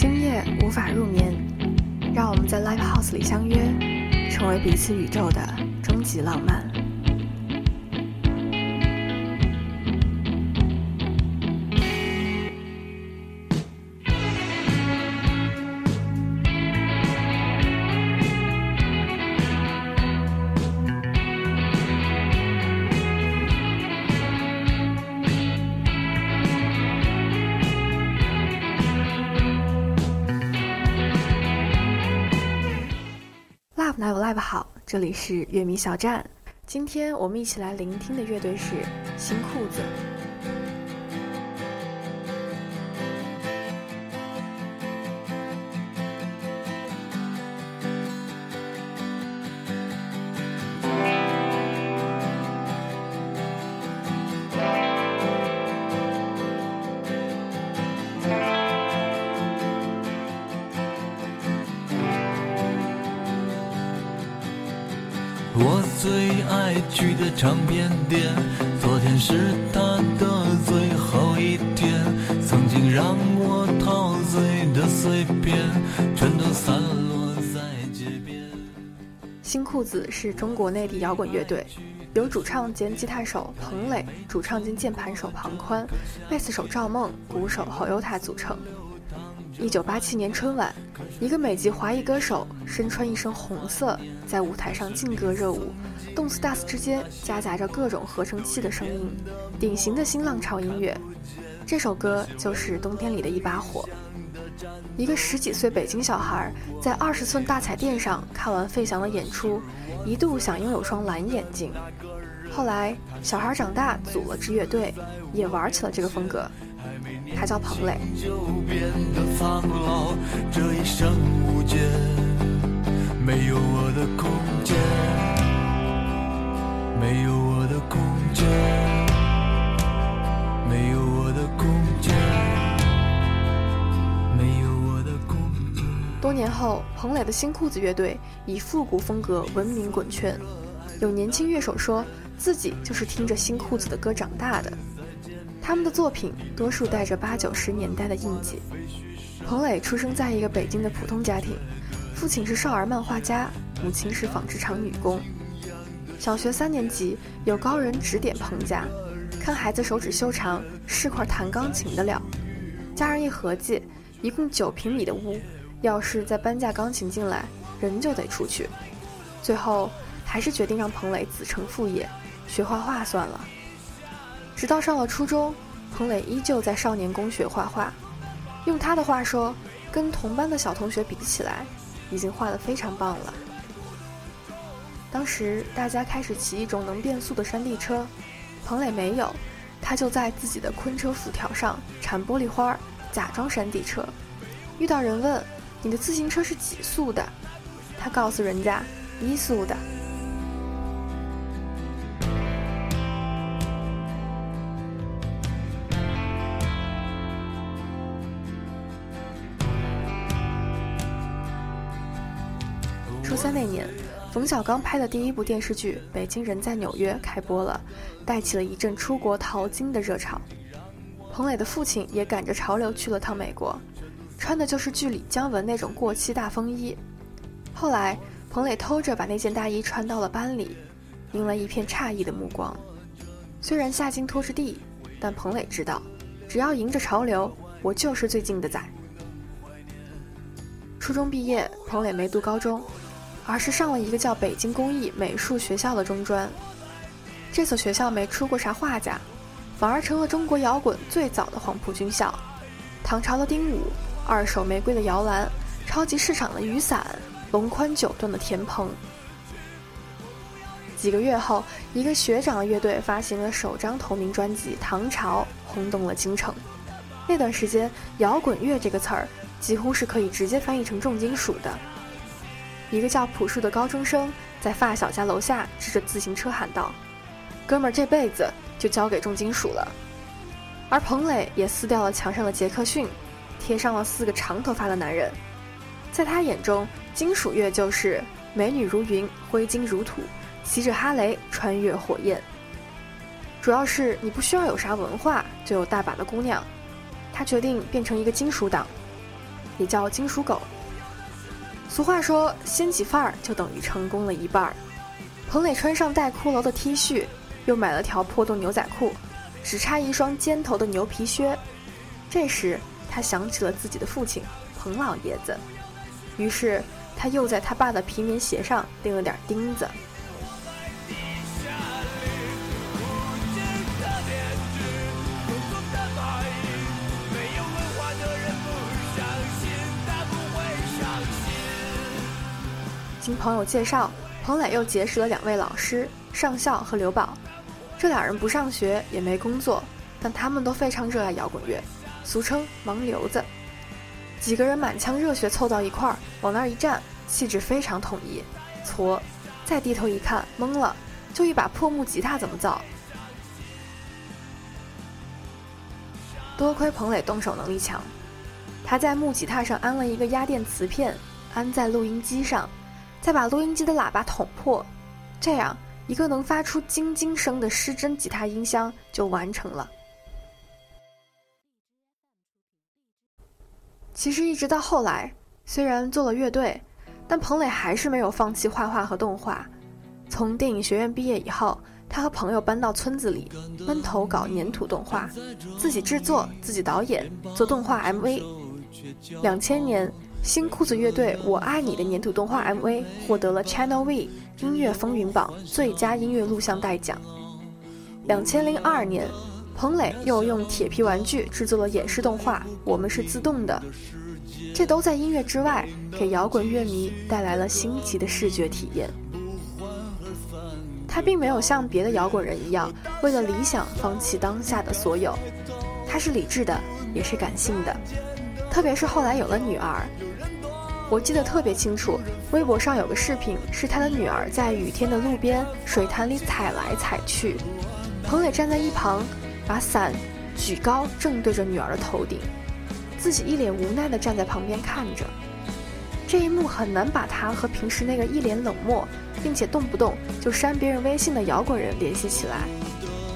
今夜无法入眠，让我们在 Live House 里相约，成为彼此宇宙的终极浪漫。Live Live 好？这里是乐迷小站。今天我们一起来聆听的乐队是新裤子。我最爱去的唱片店，昨天是他的最后一天。曾经让我陶醉的碎片，全都散落在街边。新裤子是中国内地摇滚乐队，由主唱兼吉他手彭磊、主唱兼键盘手庞宽、贝斯手赵梦、鼓手侯优太组成。一九八七年春晚，一个美籍华裔歌手身穿一身红色，在舞台上劲歌热舞，动次打次之间夹杂着各种合成器的声音，典型的新浪潮音乐。这首歌就是《冬天里的一把火》。一个十几岁北京小孩在二十寸大彩电上看完费翔的演出，一度想拥有双蓝眼睛。后来，小孩长大组了支乐队，也玩起了这个风格。他叫彭磊。就变得苍老，这一生无解，没有我的空间，没有我的空间，没有我的空间，没有我的空间。多年后，彭磊的新裤子乐队以复古风格闻名滚圈。有年轻乐手说自己就是听着新裤子的歌长大的。他们的作品多数带着八九十年代的印记。彭磊出生在一个北京的普通家庭，父亲是少儿漫画家，母亲是纺织厂女工。小学三年级，有高人指点彭家，看孩子手指修长，是块弹钢琴的料。家人一合计，一共九平米的屋，要是再搬架钢琴进来，人就得出去。最后，还是决定让彭磊子承父业，学画画算了。直到上了初中，彭磊依旧在少年宫学画画。用他的话说，跟同班的小同学比起来，已经画得非常棒了。当时大家开始骑一种能变速的山地车，彭磊没有，他就在自己的昆车辐条上缠玻璃花，假装山地车。遇到人问你的自行车是几速的，他告诉人家一速的。冯小刚拍的第一部电视剧《北京人在纽约》开播了，带起了一阵出国淘金的热潮。彭磊的父亲也赶着潮流去了趟美国，穿的就是剧里姜文那种过膝大风衣。后来，彭磊偷着把那件大衣穿到了班里，迎来一片诧异的目光。虽然下襟拖着地，但彭磊知道，只要迎着潮流，我就是最近的仔。初中毕业，彭磊没读高中。而是上了一个叫北京工艺美术学校的中专，这所学校没出过啥画家，反而成了中国摇滚最早的黄埔军校。唐朝的丁武，二手玫瑰的摇篮，超级市场的雨伞，龙宽九段的田鹏。几个月后，一个学长乐队发行了首张同名专辑《唐朝》，轰动了京城。那段时间，摇滚乐这个词儿几乎是可以直接翻译成重金属的。一个叫朴树的高中生在发小家楼下支着自行车喊道：“哥们儿，这辈子就交给重金属了。”而彭磊也撕掉了墙上的杰克逊，贴上了四个长头发的男人。在他眼中，金属乐就是美女如云，挥金如土，骑着哈雷穿越火焰。主要是你不需要有啥文化，就有大把的姑娘。他决定变成一个金属党。也叫金属狗。俗话说，掀起范儿就等于成功了一半儿。彭磊穿上带骷髅的 T 恤，又买了条破洞牛仔裤，只差一双尖头的牛皮靴。这时，他想起了自己的父亲彭老爷子，于是他又在他爸的皮棉鞋上钉了点钉子。经朋友介绍，彭磊又结识了两位老师上校和刘宝。这俩人不上学也没工作，但他们都非常热爱摇滚乐，俗称“盲流子”。几个人满腔热血凑到一块儿，往那儿一站，气质非常统一。搓，再低头一看，懵了，就一把破木吉他怎么造？多亏彭磊动手能力强，他在木吉他上安了一个压电磁片，安在录音机上。再把录音机的喇叭捅破，这样一个能发出晶晶声的失真吉他音箱就完成了。其实一直到后来，虽然做了乐队，但彭磊还是没有放弃画画和动画。从电影学院毕业以后，他和朋友搬到村子里，闷头搞粘土动画，自己制作、自己导演、做动画 MV。两千年。新裤子乐队《我爱你》的粘土动画 MV 获得了 Channel V 音乐风云榜最佳音乐录像带奖。两千零二年，彭磊又用铁皮玩具制作了演示动画《我们是自动的》，这都在音乐之外给摇滚乐迷带来了新奇的视觉体验。他并没有像别的摇滚人一样为了理想放弃当下的所有，他是理智的，也是感性的。特别是后来有了女儿，我记得特别清楚。微博上有个视频，是他的女儿在雨天的路边水潭里踩来踩去，彭磊站在一旁，把伞举高正对着女儿的头顶，自己一脸无奈地站在旁边看着。这一幕很难把他和平时那个一脸冷漠，并且动不动就删别人微信的摇滚人联系起来。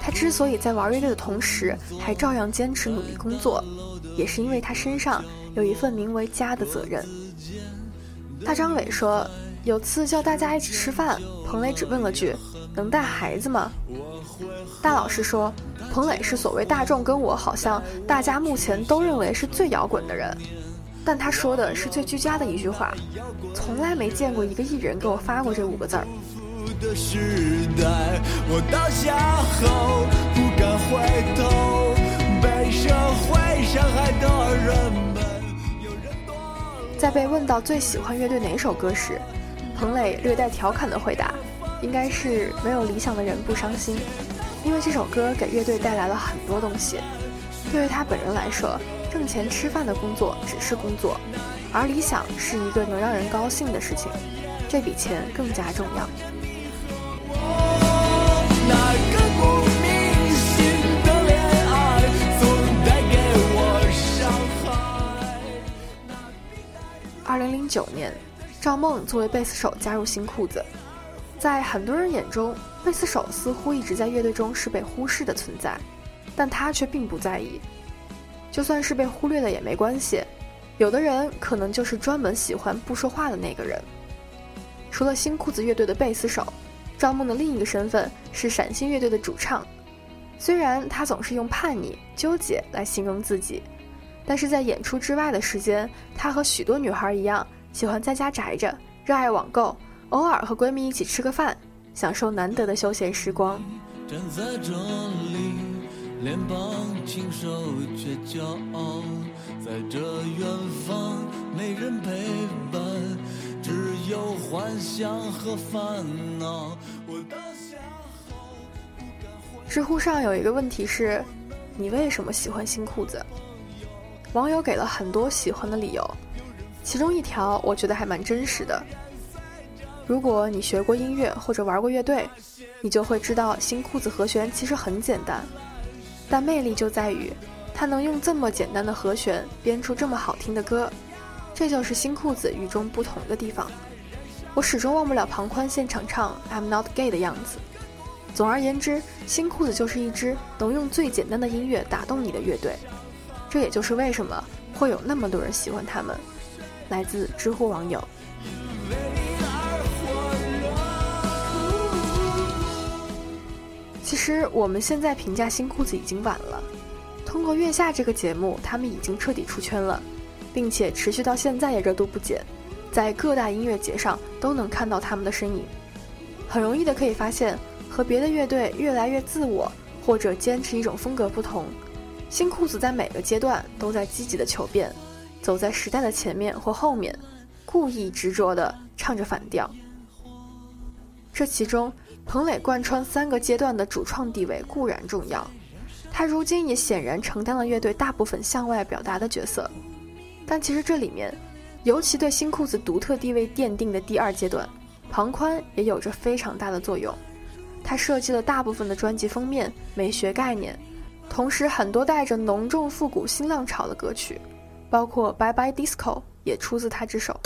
他之所以在玩乐队的同时还照样坚持努力工作。也是因为他身上有一份名为家的责任。大张伟说，有次叫大家一起吃饭，彭磊只问了句：“能带孩子吗？”大老师说，彭磊是所谓大众跟我好像大家目前都认为是最摇滚的人，但他说的是最居家的一句话，从来没见过一个艺人给我发过这五个字儿。在被问到最喜欢乐队哪首歌时，彭磊略带调侃的回答，应该是没有理想的人不伤心，因为这首歌给乐队带来了很多东西。对于他本人来说，挣钱吃饭的工作只是工作，而理想是一个能让人高兴的事情，这笔钱更加重要。九年，赵梦作为贝斯手加入新裤子。在很多人眼中，贝斯手似乎一直在乐队中是被忽视的存在，但他却并不在意。就算是被忽略了也没关系，有的人可能就是专门喜欢不说话的那个人。除了新裤子乐队的贝斯手，赵梦的另一个身份是陕星乐队的主唱。虽然他总是用叛逆、纠结来形容自己。但是在演出之外的时间，她和许多女孩一样，喜欢在家宅着，热爱网购，偶尔和闺蜜一起吃个饭，享受难得的休闲时光。站在这里，脸庞清瘦却骄傲，在这远方没人陪伴，只有幻想和烦恼。知乎上有一个问题是：你为什么喜欢新裤子？网友给了很多喜欢的理由，其中一条我觉得还蛮真实的。如果你学过音乐或者玩过乐队，你就会知道新裤子和弦其实很简单，但魅力就在于它能用这么简单的和弦编出这么好听的歌，这就是新裤子与众不同的地方。我始终忘不了庞宽现场唱《I'm Not Gay》的样子。总而言之，新裤子就是一支能用最简单的音乐打动你的乐队。这也就是为什么会有那么多人喜欢他们。来自知乎网友。其实我们现在评价新裤子已经晚了。通过《月下》这个节目，他们已经彻底出圈了，并且持续到现在也热度不减，在各大音乐节上都能看到他们的身影。很容易的可以发现，和别的乐队越来越自我或者坚持一种风格不同，新裤子在每个阶段都在积极的求变，走在时代的前面或后面，故意执着地唱着反调。这其中。彭磊贯穿三个阶段的主创地位固然重要，他如今也显然承担了乐队大部分向外表达的角色。但其实这里面，尤其对新裤子独特地位奠定的第二阶段，庞宽也有着非常大的作用。他设计了大部分的专辑封面、美学概念，同时很多带着浓重复古新浪潮的歌曲，包括《Bye Bye Disco》也出自他之手。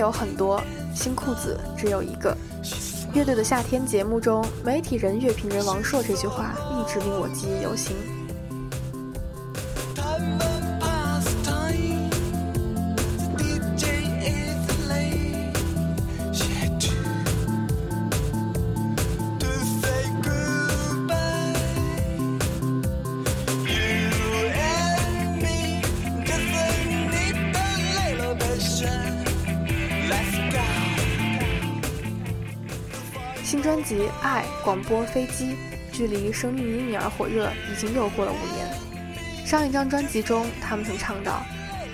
有很多，新裤子只有一个。乐队的夏天节目中，媒体人、乐评人王朔这句话一直令我记忆犹新。新广播飞机》距离《生命因你而火热》已经又过了五年。上一张专辑中，他们曾唱到：“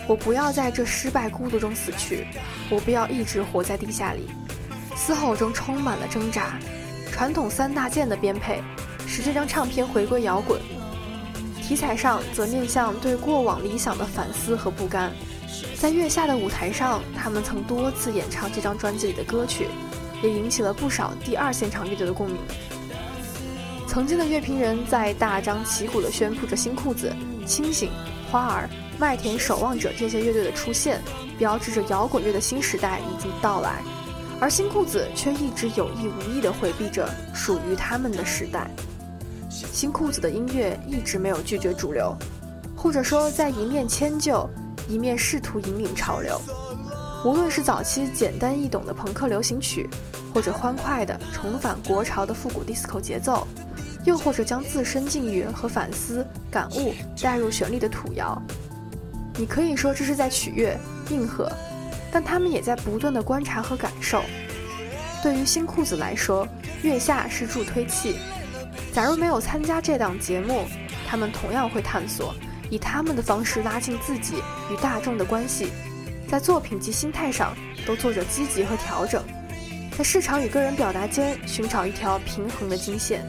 我不要在这失败孤独中死去，我不要一直活在地下里。”嘶吼中充满了挣扎。传统三大件的编配，使这张唱片回归摇滚。题材上则面向对过往理想的反思和不甘。在月下的舞台上，他们曾多次演唱这张专辑里的歌曲。也引起了不少第二现场乐队的共鸣。曾经的乐评人在大张旗鼓地宣布着新裤子、清醒、花儿、麦田守望者这些乐队的出现，标志着摇滚乐的新时代已经到来。而新裤子却一直有意无意地回避着属于他们的时代。新裤子的音乐一直没有拒绝主流，或者说在一面迁就，一面试图引领潮流。无论是早期简单易懂的朋克流行曲，或者欢快的重返国潮的复古 disco 节奏，又或者将自身境遇和反思感悟带入旋律的土谣，你可以说这是在取悦应和，但他们也在不断的观察和感受。对于新裤子来说，月下是助推器。假如没有参加这档节目，他们同样会探索，以他们的方式拉近自己与大众的关系。在作品及心态上都做着积极和调整，在市场与个人表达间寻找一条平衡的金线。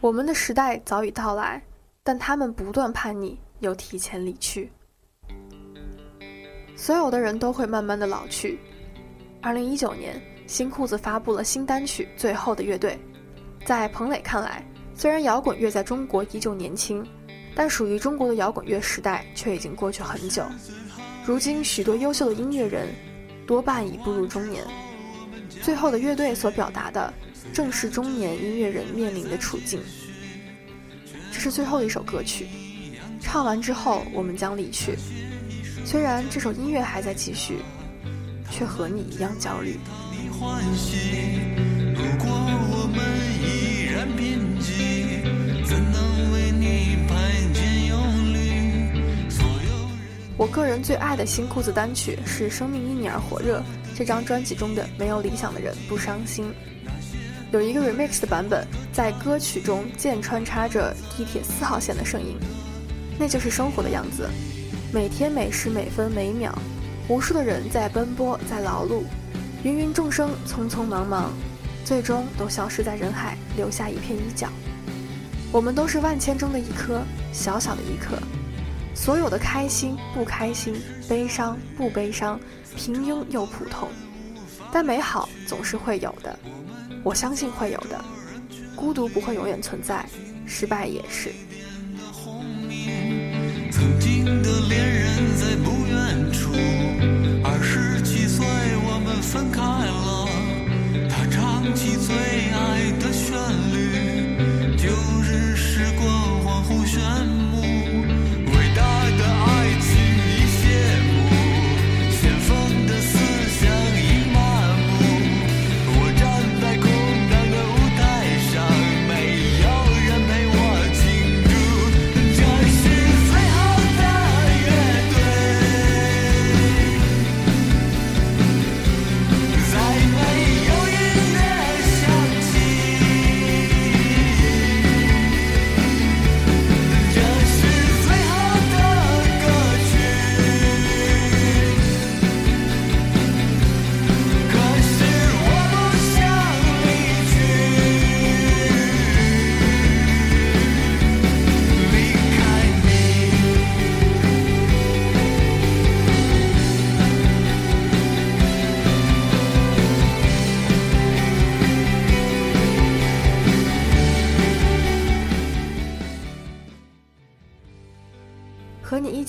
我们的时代早已到来，但他们不断叛逆又提前离去。所有的人都会慢慢的老去。二零一九年，新裤子发布了新单曲《最后的乐队》。在彭磊看来，虽然摇滚乐在中国依旧年轻，但属于中国的摇滚乐时代却已经过去很久。如今，许多优秀的音乐人多半已步入中年。最后的乐队所表达的，正是中年音乐人面临的处境。这是最后一首歌曲，唱完之后我们将离去。虽然这首音乐还在继续，却和你一样焦虑。我个人最爱的新裤子单曲是《生命因你而火热》这张专辑中的《没有理想的人不伤心》。有一个 remix 的版本，在歌曲中剑穿插着地铁四号线的声音，那就是生活的样子。每天每时每分每秒，无数的人在奔波，在劳碌，芸芸众生匆匆忙忙。最终都消失在人海，留下一片衣角。我们都是万千中的一颗，小小的一颗。所有的开心不开心，悲伤不悲伤，平庸又普通，但美好总是会有的。我相信会有的。孤独不会永远存在，失败也是。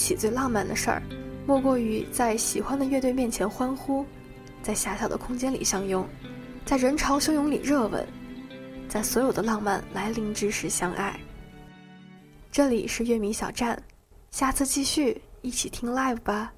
起最浪漫的事儿，莫过于在喜欢的乐队面前欢呼，在狭小的空间里相拥，在人潮汹涌里热吻，在所有的浪漫来临之时相爱。这里是乐迷小站，下次继续一起听 live 吧。